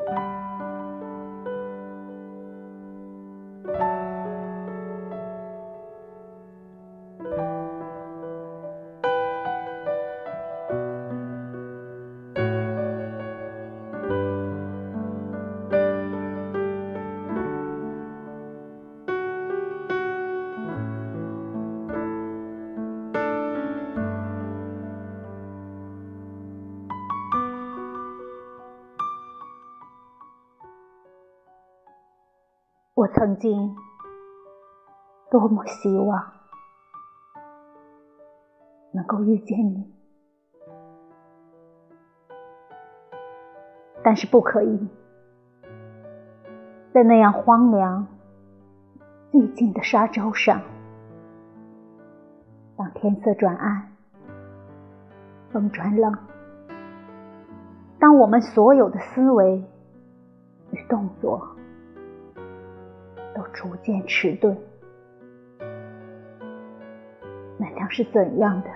you 我曾经多么希望能够遇见你，但是不可以，在那样荒凉、寂静的沙洲上，当天色转暗，风转冷，当我们所有的思维与动作。都逐渐迟钝，那将是怎样的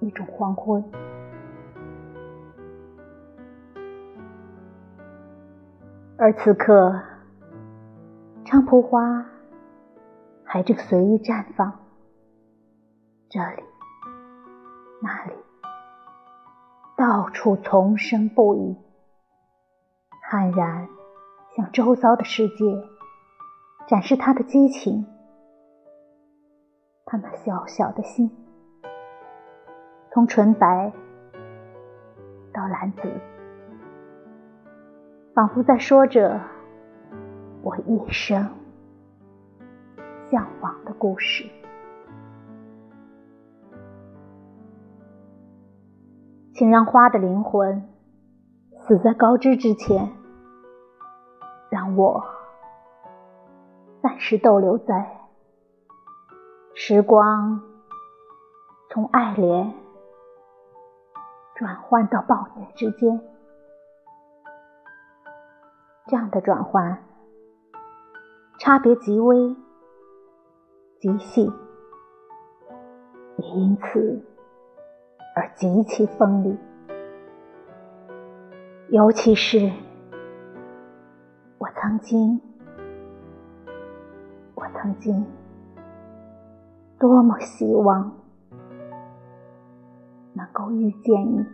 一种黄昏？而此刻，菖蒲花还正随意绽放，这里、那里，到处丛生不已，悍然。向周遭的世界展示他的激情，他那小小的心，从纯白到蓝紫，仿佛在说着我一生向往的故事。请让花的灵魂死在高枝之前。让我暂时逗留在时光从爱怜转换到暴虐之间，这样的转换差别极微极细，也因此而极其锋利，尤其是。我曾经，我曾经，多么希望能够遇见你。